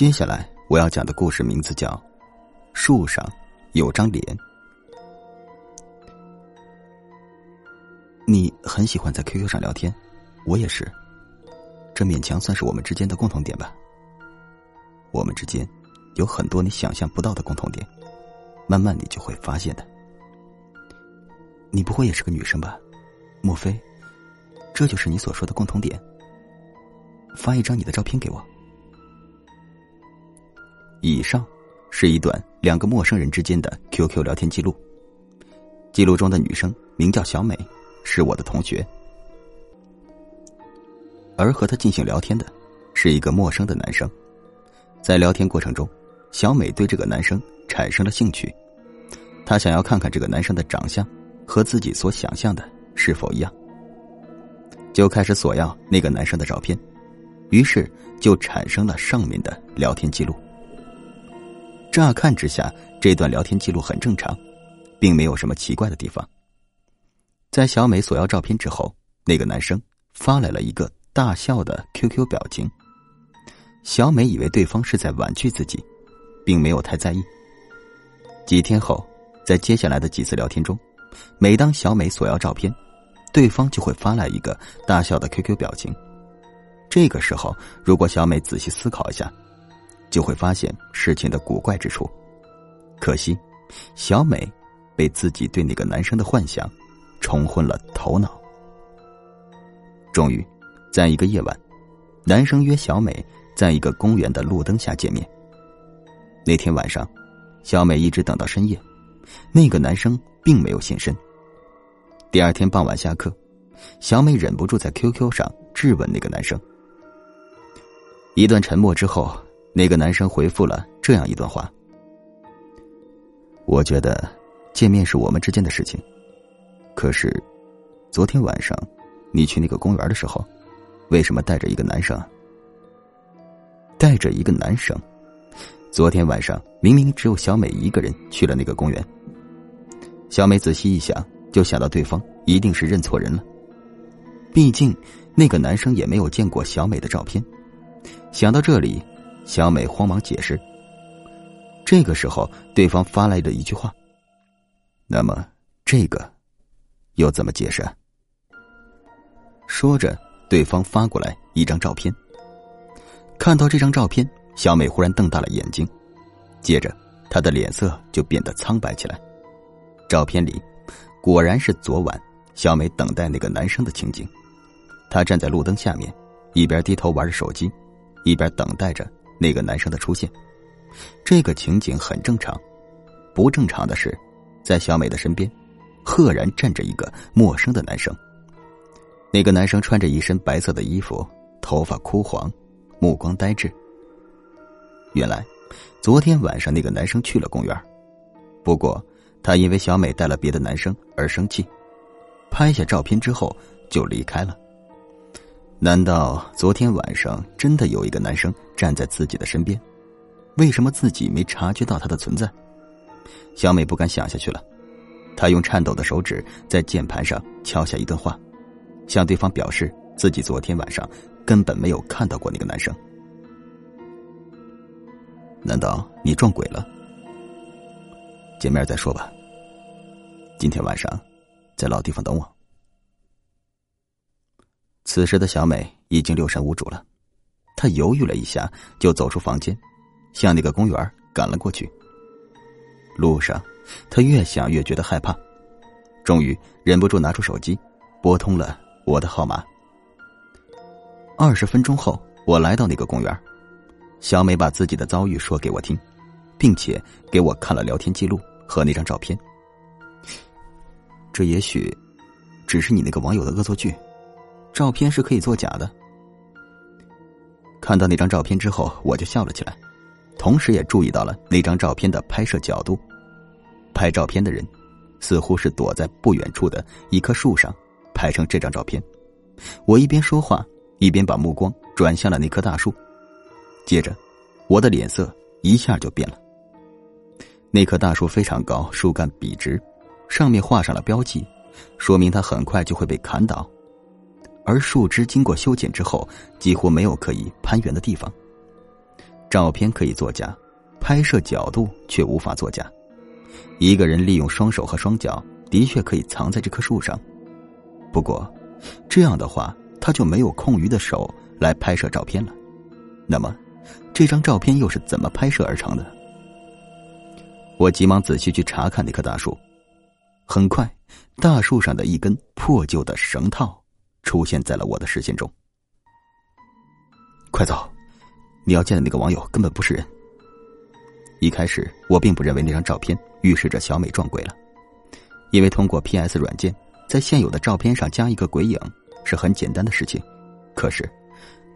接下来我要讲的故事名字叫《树上有张脸》。你很喜欢在 QQ 上聊天，我也是，这勉强算是我们之间的共同点吧。我们之间有很多你想象不到的共同点，慢慢你就会发现的。你不会也是个女生吧？莫非这就是你所说的共同点？发一张你的照片给我。以上是一段两个陌生人之间的 QQ 聊天记录。记录中的女生名叫小美，是我的同学，而和她进行聊天的是一个陌生的男生。在聊天过程中，小美对这个男生产生了兴趣，她想要看看这个男生的长相和自己所想象的是否一样，就开始索要那个男生的照片，于是就产生了上面的聊天记录。乍看之下，这段聊天记录很正常，并没有什么奇怪的地方。在小美索要照片之后，那个男生发来了一个大笑的 QQ 表情。小美以为对方是在婉拒自己，并没有太在意。几天后，在接下来的几次聊天中，每当小美索要照片，对方就会发来一个大笑的 QQ 表情。这个时候，如果小美仔细思考一下。就会发现事情的古怪之处。可惜，小美被自己对那个男生的幻想冲昏了头脑。终于，在一个夜晚，男生约小美在一个公园的路灯下见面。那天晚上，小美一直等到深夜，那个男生并没有现身。第二天傍晚下课，小美忍不住在 QQ 上质问那个男生。一段沉默之后。那个男生回复了这样一段话：“我觉得见面是我们之间的事情，可是昨天晚上你去那个公园的时候，为什么带着一个男生？带着一个男生？昨天晚上明明只有小美一个人去了那个公园。”小美仔细一想，就想到对方一定是认错人了，毕竟那个男生也没有见过小美的照片。想到这里。小美慌忙解释。这个时候，对方发来的一句话：“那么，这个又怎么解释？”啊说着，对方发过来一张照片。看到这张照片，小美忽然瞪大了眼睛，接着她的脸色就变得苍白起来。照片里，果然是昨晚小美等待那个男生的情景。她站在路灯下面，一边低头玩着手机，一边等待着。那个男生的出现，这个情景很正常。不正常的是，在小美的身边，赫然站着一个陌生的男生。那个男生穿着一身白色的衣服，头发枯黄，目光呆滞。原来，昨天晚上那个男生去了公园，不过他因为小美带了别的男生而生气，拍下照片之后就离开了。难道昨天晚上真的有一个男生站在自己的身边？为什么自己没察觉到他的存在？小美不敢想下去了，她用颤抖的手指在键盘上敲下一段话，向对方表示自己昨天晚上根本没有看到过那个男生。难道你撞鬼了？见面再说吧。今天晚上，在老地方等我。此时的小美已经六神无主了，她犹豫了一下，就走出房间，向那个公园赶了过去。路上，她越想越觉得害怕，终于忍不住拿出手机，拨通了我的号码。二十分钟后，我来到那个公园，小美把自己的遭遇说给我听，并且给我看了聊天记录和那张照片。这也许只是你那个网友的恶作剧。照片是可以作假的。看到那张照片之后，我就笑了起来，同时也注意到了那张照片的拍摄角度。拍照片的人似乎是躲在不远处的一棵树上拍成这张照片。我一边说话，一边把目光转向了那棵大树。接着，我的脸色一下就变了。那棵大树非常高，树干笔直，上面画上了标记，说明它很快就会被砍倒。而树枝经过修剪之后，几乎没有可以攀援的地方。照片可以作假，拍摄角度却无法作假。一个人利用双手和双脚，的确可以藏在这棵树上。不过，这样的话，他就没有空余的手来拍摄照片了。那么，这张照片又是怎么拍摄而成的？我急忙仔细去查看那棵大树。很快，大树上的一根破旧的绳套出现在了我的视线中。快走！你要见的那个网友根本不是人。一开始我并不认为那张照片预示着小美撞鬼了，因为通过 P.S 软件在现有的照片上加一个鬼影是很简单的事情。可是，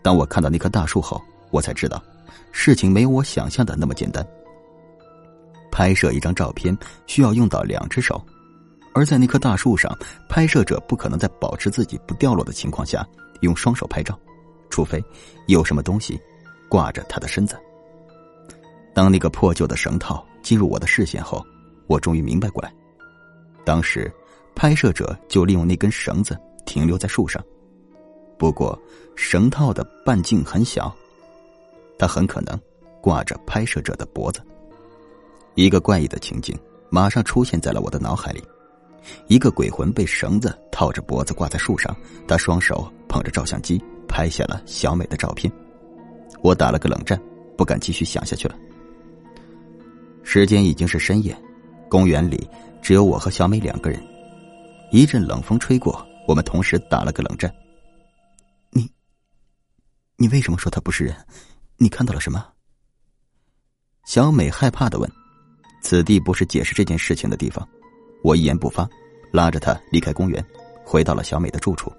当我看到那棵大树后，我才知道事情没有我想象的那么简单。拍摄一张照片需要用到两只手，而在那棵大树上，拍摄者不可能在保持自己不掉落的情况下用双手拍照，除非有什么东西。挂着他的身子。当那个破旧的绳套进入我的视线后，我终于明白过来。当时，拍摄者就利用那根绳子停留在树上。不过，绳套的半径很小，它很可能挂着拍摄者的脖子。一个怪异的情景马上出现在了我的脑海里：一个鬼魂被绳子套着脖子挂在树上，他双手捧着照相机拍下了小美的照片。我打了个冷战，不敢继续想下去了。时间已经是深夜，公园里只有我和小美两个人。一阵冷风吹过，我们同时打了个冷战。你，你为什么说他不是人？你看到了什么？小美害怕的问。此地不是解释这件事情的地方。我一言不发，拉着她离开公园，回到了小美的住处。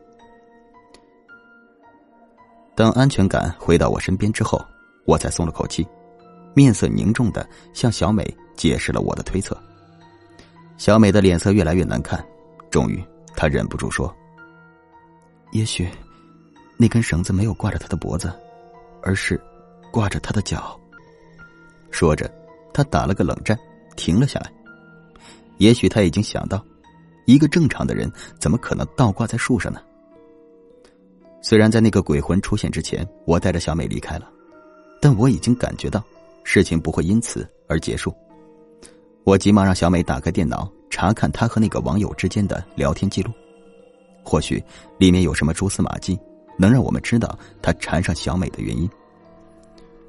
当安全感回到我身边之后，我才松了口气，面色凝重的向小美解释了我的推测。小美的脸色越来越难看，终于她忍不住说：“也许，那根绳子没有挂着她的脖子，而是挂着她的脚。”说着，她打了个冷战，停了下来。也许他已经想到，一个正常的人怎么可能倒挂在树上呢？虽然在那个鬼魂出现之前，我带着小美离开了，但我已经感觉到事情不会因此而结束。我急忙让小美打开电脑，查看她和那个网友之间的聊天记录，或许里面有什么蛛丝马迹，能让我们知道他缠上小美的原因。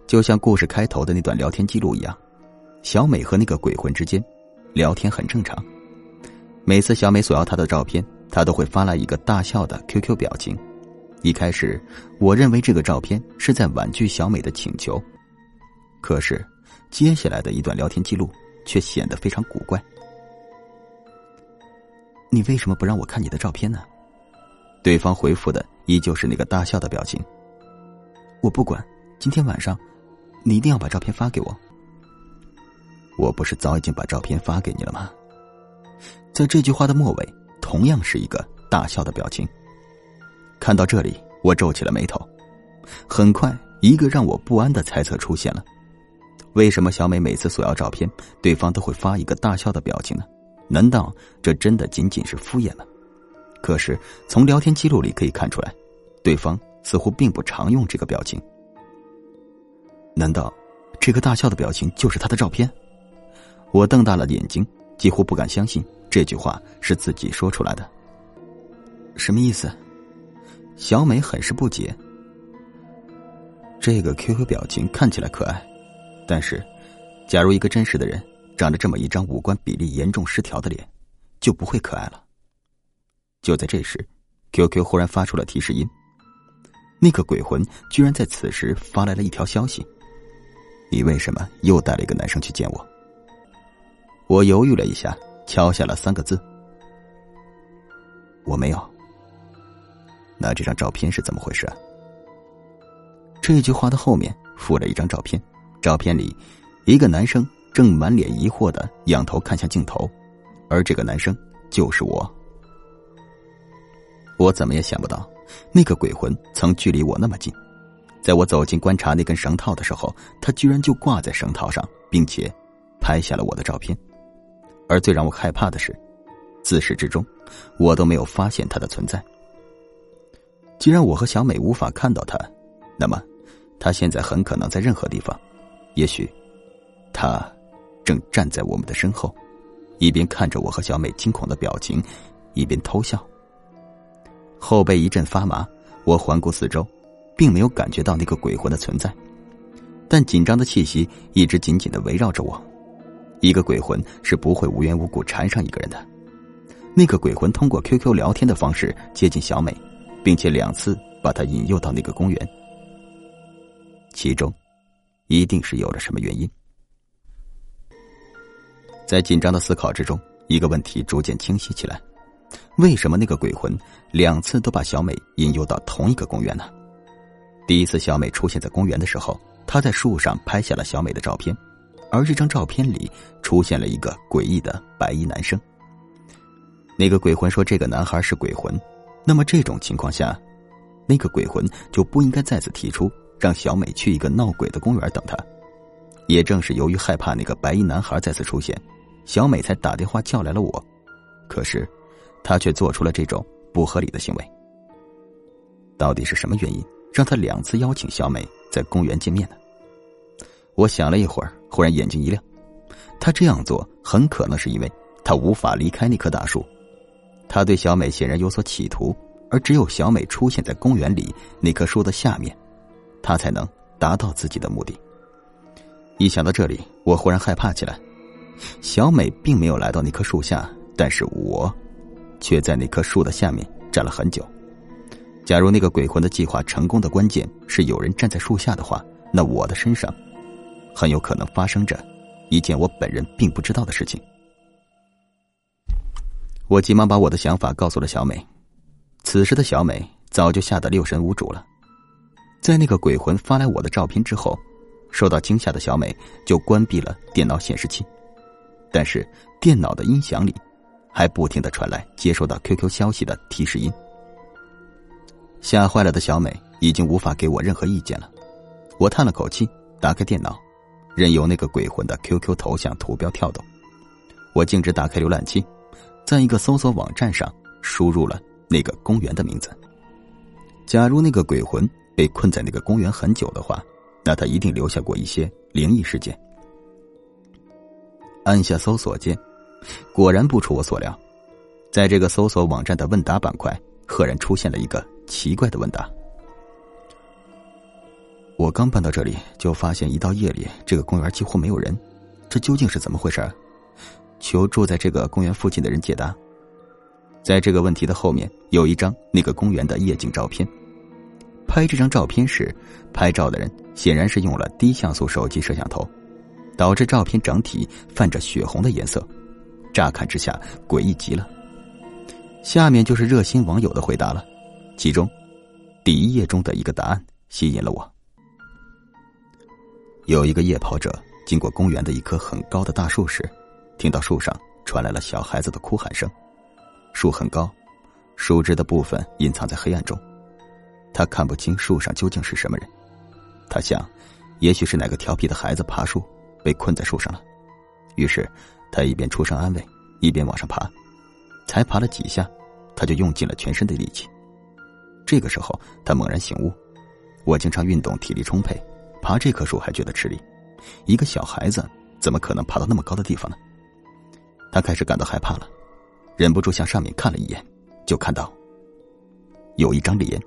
就像故事开头的那段聊天记录一样，小美和那个鬼魂之间聊天很正常。每次小美索要他的照片，他都会发来一个大笑的 QQ 表情。一开始，我认为这个照片是在婉拒小美的请求，可是接下来的一段聊天记录却显得非常古怪。你为什么不让我看你的照片呢？对方回复的依旧是那个大笑的表情。我不管，今天晚上你一定要把照片发给我。我不是早已经把照片发给你了吗？在这句话的末尾，同样是一个大笑的表情。看到这里，我皱起了眉头。很快，一个让我不安的猜测出现了：为什么小美每次索要照片，对方都会发一个大笑的表情呢？难道这真的仅仅是敷衍吗？可是从聊天记录里可以看出来，对方似乎并不常用这个表情。难道这个大笑的表情就是他的照片？我瞪大了眼睛，几乎不敢相信这句话是自己说出来的。什么意思？小美很是不解。这个 QQ 表情看起来可爱，但是，假如一个真实的人长着这么一张五官比例严重失调的脸，就不会可爱了。就在这时，QQ 忽然发出了提示音，那个鬼魂居然在此时发来了一条消息：“你为什么又带了一个男生去见我？”我犹豫了一下，敲下了三个字：“我没有。”那这张照片是怎么回事啊？这句话的后面附了一张照片，照片里一个男生正满脸疑惑的仰头看向镜头，而这个男生就是我。我怎么也想不到，那个鬼魂曾距离我那么近，在我走近观察那根绳套的时候，他居然就挂在绳套上，并且拍下了我的照片。而最让我害怕的是，自始至终我都没有发现他的存在。既然我和小美无法看到他，那么他现在很可能在任何地方，也许，他正站在我们的身后，一边看着我和小美惊恐的表情，一边偷笑。后背一阵发麻，我环顾四周，并没有感觉到那个鬼魂的存在，但紧张的气息一直紧紧的围绕着我。一个鬼魂是不会无缘无故缠上一个人的。那个鬼魂通过 QQ 聊天的方式接近小美，并且两次把她引诱到那个公园。其中，一定是有了什么原因。在紧张的思考之中，一个问题逐渐清晰起来：为什么那个鬼魂两次都把小美引诱到同一个公园呢？第一次小美出现在公园的时候，他在树上拍下了小美的照片，而这张照片里出现了一个诡异的白衣男生。那个鬼魂说：“这个男孩是鬼魂，那么这种情况下，那个鬼魂就不应该再次提出让小美去一个闹鬼的公园等他。也正是由于害怕那个白衣男孩再次出现，小美才打电话叫来了我。可是，他却做出了这种不合理的行为。到底是什么原因让他两次邀请小美在公园见面呢？”我想了一会儿，忽然眼睛一亮，他这样做很可能是因为他无法离开那棵大树。他对小美显然有所企图，而只有小美出现在公园里那棵树的下面，他才能达到自己的目的。一想到这里，我忽然害怕起来。小美并没有来到那棵树下，但是我，却在那棵树的下面站了很久。假如那个鬼魂的计划成功的关键是有人站在树下的话，那我的身上，很有可能发生着一件我本人并不知道的事情。我急忙把我的想法告诉了小美，此时的小美早就吓得六神无主了。在那个鬼魂发来我的照片之后，受到惊吓的小美就关闭了电脑显示器，但是电脑的音响里还不停的传来接收到 QQ 消息的提示音。吓坏了的小美已经无法给我任何意见了。我叹了口气，打开电脑，任由那个鬼魂的 QQ 头像图标跳动。我径直打开浏览器。在一个搜索网站上输入了那个公园的名字。假如那个鬼魂被困在那个公园很久的话，那他一定留下过一些灵异事件。按下搜索键，果然不出我所料，在这个搜索网站的问答板块，赫然出现了一个奇怪的问答。我刚搬到这里，就发现一到夜里，这个公园几乎没有人，这究竟是怎么回事？求住在这个公园附近的人解答。在这个问题的后面有一张那个公园的夜景照片。拍这张照片时，拍照的人显然是用了低像素手机摄像头，导致照片整体泛着血红的颜色，乍看之下诡异极了。下面就是热心网友的回答了，其中第一页中的一个答案吸引了我。有一个夜跑者经过公园的一棵很高的大树时。听到树上传来了小孩子的哭喊声，树很高，树枝的部分隐藏在黑暗中，他看不清树上究竟是什么人。他想，也许是哪个调皮的孩子爬树被困在树上了。于是，他一边出声安慰，一边往上爬。才爬了几下，他就用尽了全身的力气。这个时候，他猛然醒悟：我经常运动，体力充沛，爬这棵树还觉得吃力，一个小孩子怎么可能爬到那么高的地方呢？他开始感到害怕了，忍不住向上面看了一眼，就看到有一张脸。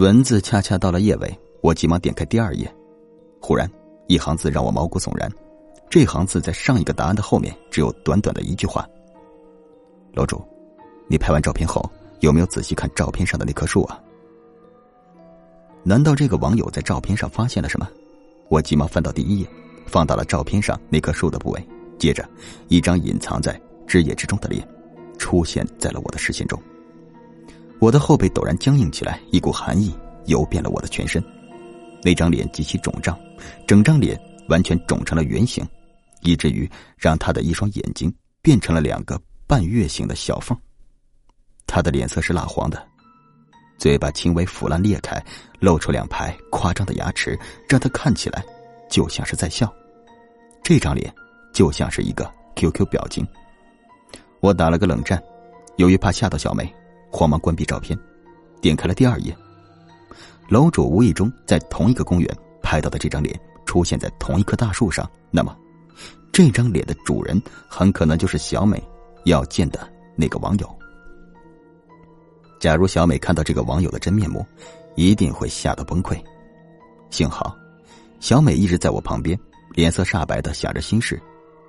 文字恰恰到了页尾，我急忙点开第二页，忽然一行字让我毛骨悚然。这行字在上一个答案的后面，只有短短的一句话：“楼主，你拍完照片后有没有仔细看照片上的那棵树啊？”难道这个网友在照片上发现了什么？我急忙翻到第一页，放到了照片上那棵树的部位。接着，一张隐藏在枝叶之中的脸出现在了我的视线中。我的后背陡然僵硬起来，一股寒意游遍了我的全身。那张脸极其肿胀，整张脸完全肿成了圆形，以至于让他的一双眼睛变成了两个半月形的小缝。他的脸色是蜡黄的，嘴巴轻微腐烂裂开，露出两排夸张的牙齿，让他看起来就像是在笑。这张脸。就像是一个 QQ 表情。我打了个冷战，由于怕吓到小梅，慌忙关闭照片，点开了第二页。楼主无意中在同一个公园拍到的这张脸，出现在同一棵大树上，那么，这张脸的主人很可能就是小美要见的那个网友。假如小美看到这个网友的真面目，一定会吓得崩溃。幸好，小美一直在我旁边，脸色煞白的想着心事，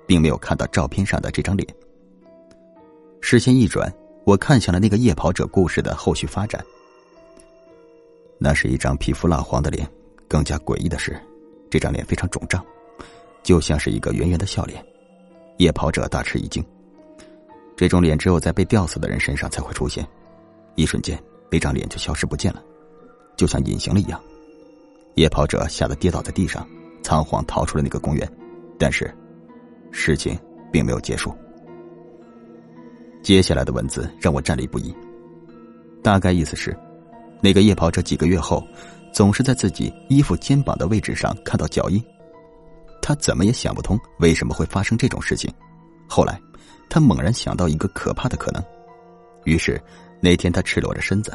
并没有看到照片上的这张脸。视线一转，我看向了那个夜跑者故事的后续发展。那是一张皮肤蜡黄的脸，更加诡异的是，这张脸非常肿胀，就像是一个圆圆的笑脸。夜跑者大吃一惊，这种脸只有在被吊死的人身上才会出现，一瞬间那张脸就消失不见了，就像隐形了一样。夜跑者吓得跌倒在地上，仓皇逃出了那个公园。但是，事情并没有结束。接下来的文字让我站立不已，大概意思是。那个夜跑者几个月后，总是在自己衣服肩膀的位置上看到脚印，他怎么也想不通为什么会发生这种事情。后来，他猛然想到一个可怕的可能，于是那天他赤裸着身子，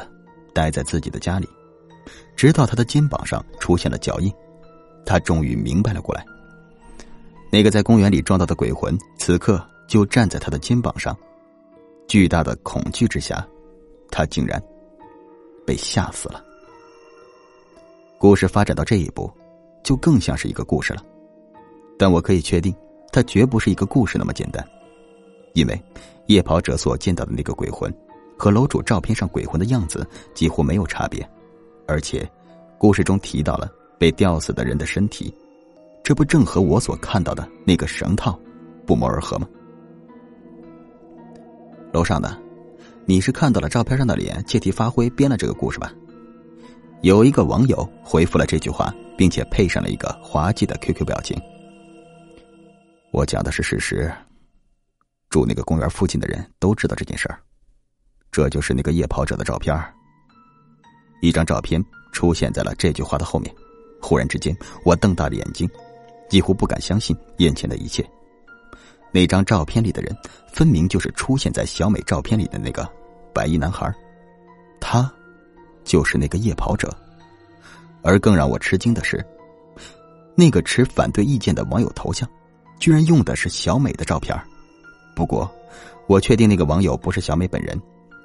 待在自己的家里，直到他的肩膀上出现了脚印，他终于明白了过来。那个在公园里撞到的鬼魂，此刻就站在他的肩膀上，巨大的恐惧之下，他竟然。被吓死了。故事发展到这一步，就更像是一个故事了。但我可以确定，它绝不是一个故事那么简单，因为夜跑者所见到的那个鬼魂，和楼主照片上鬼魂的样子几乎没有差别，而且，故事中提到了被吊死的人的身体，这不正和我所看到的那个绳套不谋而合吗？楼上的。你是看到了照片上的脸，借题发挥编了这个故事吧？有一个网友回复了这句话，并且配上了一个滑稽的 QQ 表情。我讲的是事实，住那个公园附近的人都知道这件事儿。这就是那个夜跑者的照片一张照片出现在了这句话的后面。忽然之间，我瞪大了眼睛，几乎不敢相信眼前的一切。那张照片里的人，分明就是出现在小美照片里的那个白衣男孩，他就是那个夜跑者。而更让我吃惊的是，那个持反对意见的网友头像，居然用的是小美的照片。不过，我确定那个网友不是小美本人，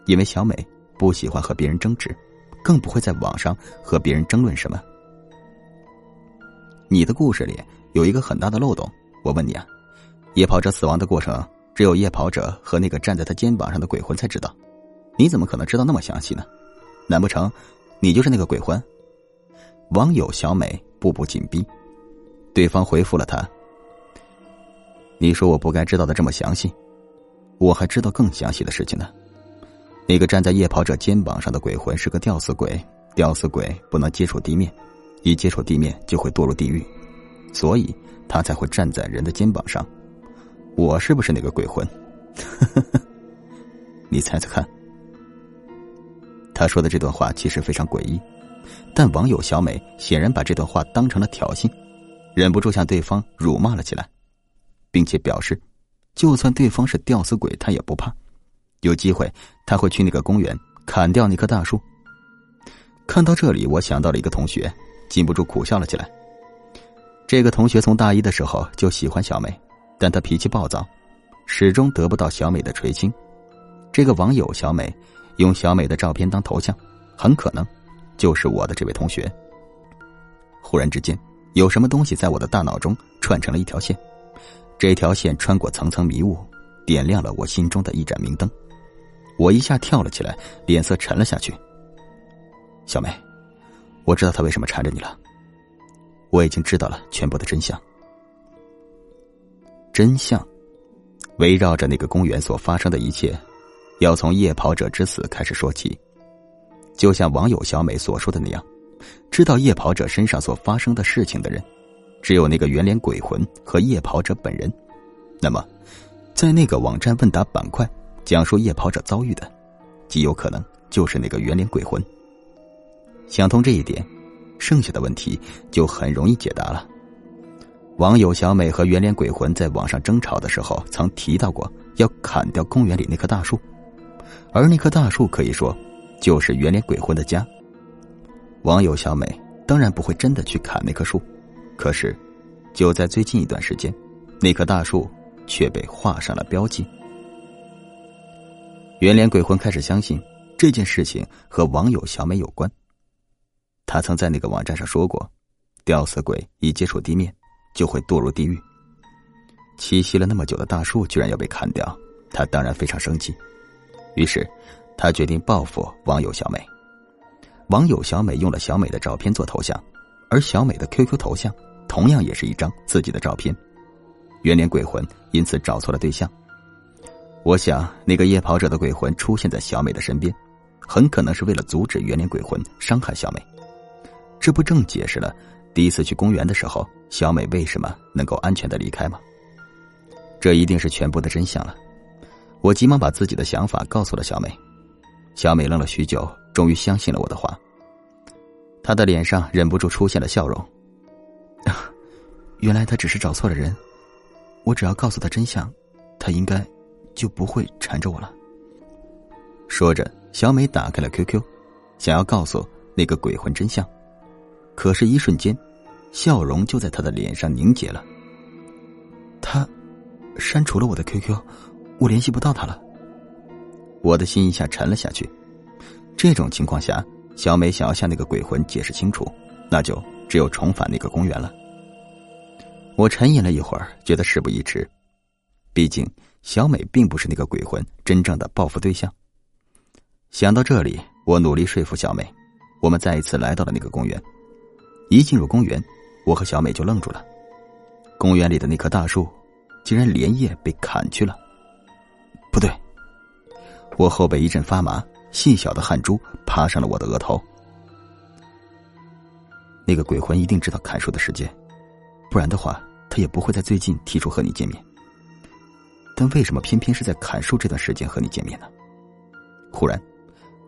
因为小美不喜欢和别人争执，更不会在网上和别人争论什么。你的故事里有一个很大的漏洞，我问你啊。夜跑者死亡的过程，只有夜跑者和那个站在他肩膀上的鬼魂才知道。你怎么可能知道那么详细呢？难不成你就是那个鬼魂？网友小美步步紧逼，对方回复了他：“你说我不该知道的这么详细，我还知道更详细的事情呢。那个站在夜跑者肩膀上的鬼魂是个吊死鬼，吊死鬼不能接触地面，一接触地面就会堕入地狱，所以他才会站在人的肩膀上。”我是不是那个鬼魂？你猜猜看。他说的这段话其实非常诡异，但网友小美显然把这段话当成了挑衅，忍不住向对方辱骂了起来，并且表示，就算对方是吊死鬼，他也不怕，有机会他会去那个公园砍掉那棵大树。看到这里，我想到了一个同学，禁不住苦笑了起来。这个同学从大一的时候就喜欢小美。但他脾气暴躁，始终得不到小美的垂青。这个网友小美用小美的照片当头像，很可能就是我的这位同学。忽然之间，有什么东西在我的大脑中串成了一条线，这条线穿过层层迷雾，点亮了我心中的一盏明灯。我一下跳了起来，脸色沉了下去。小美，我知道他为什么缠着你了，我已经知道了全部的真相。真相，围绕着那个公园所发生的一切，要从夜跑者之死开始说起。就像网友小美所说的那样，知道夜跑者身上所发生的事情的人，只有那个圆脸鬼魂和夜跑者本人。那么，在那个网站问答板块讲述夜跑者遭遇的，极有可能就是那个圆脸鬼魂。想通这一点，剩下的问题就很容易解答了。网友小美和圆脸鬼魂在网上争吵的时候，曾提到过要砍掉公园里那棵大树，而那棵大树可以说就是圆脸鬼魂的家。网友小美当然不会真的去砍那棵树，可是就在最近一段时间，那棵大树却被画上了标记。圆脸鬼魂开始相信这件事情和网友小美有关。他曾在那个网站上说过：“吊死鬼一接触地面，就会堕入地狱。”栖息了那么久的大树居然要被砍掉，他当然非常生气。于是，他决定报复网友小美。网友小美用了小美的照片做头像，而小美的 QQ 头像同样也是一张自己的照片。圆脸鬼魂因此找错了对象。我想，那个夜跑者的鬼魂出现在小美的身边，很可能是为了阻止圆脸鬼魂伤害小美。这不正解释了第一次去公园的时候，小美为什么能够安全的离开吗？这一定是全部的真相了。我急忙把自己的想法告诉了小美，小美愣了许久，终于相信了我的话。她的脸上忍不住出现了笑容。原来他只是找错了人，我只要告诉他真相，他应该就不会缠着我了。说着，小美打开了 QQ，想要告诉那个鬼魂真相。可是，一瞬间，笑容就在他的脸上凝结了。他删除了我的 QQ，我联系不到他了。我的心一下沉了下去。这种情况下，小美想要向那个鬼魂解释清楚，那就只有重返那个公园了。我沉吟了一会儿，觉得事不宜迟。毕竟，小美并不是那个鬼魂真正的报复对象。想到这里，我努力说服小美，我们再一次来到了那个公园。一进入公园，我和小美就愣住了。公园里的那棵大树，竟然连夜被砍去了。不对，我后背一阵发麻，细小的汗珠爬上了我的额头。那个鬼魂一定知道砍树的时间，不然的话，他也不会在最近提出和你见面。但为什么偏偏是在砍树这段时间和你见面呢？忽然，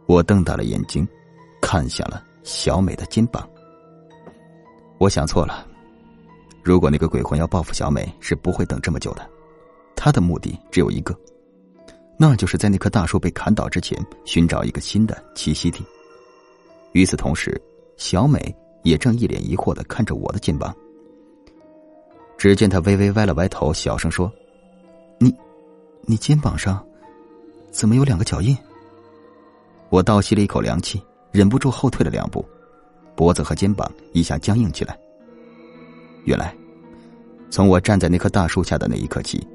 我瞪大了眼睛，看向了小美的肩膀。我想错了，如果那个鬼魂要报复小美，是不会等这么久的。他的目的只有一个，那就是在那棵大树被砍倒之前，寻找一个新的栖息地。与此同时，小美也正一脸疑惑的看着我的肩膀。只见他微微歪了歪头，小声说：“，你肩膀上怎么有两个脚印？”我倒吸了一口凉气，忍不住后退了两步。脖子和肩膀一下僵硬起来。原来，从我站在那棵大树下的那一刻起，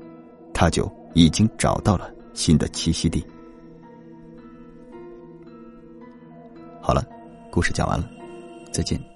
他就已经找到了新的栖息地。好了，故事讲完了，再见。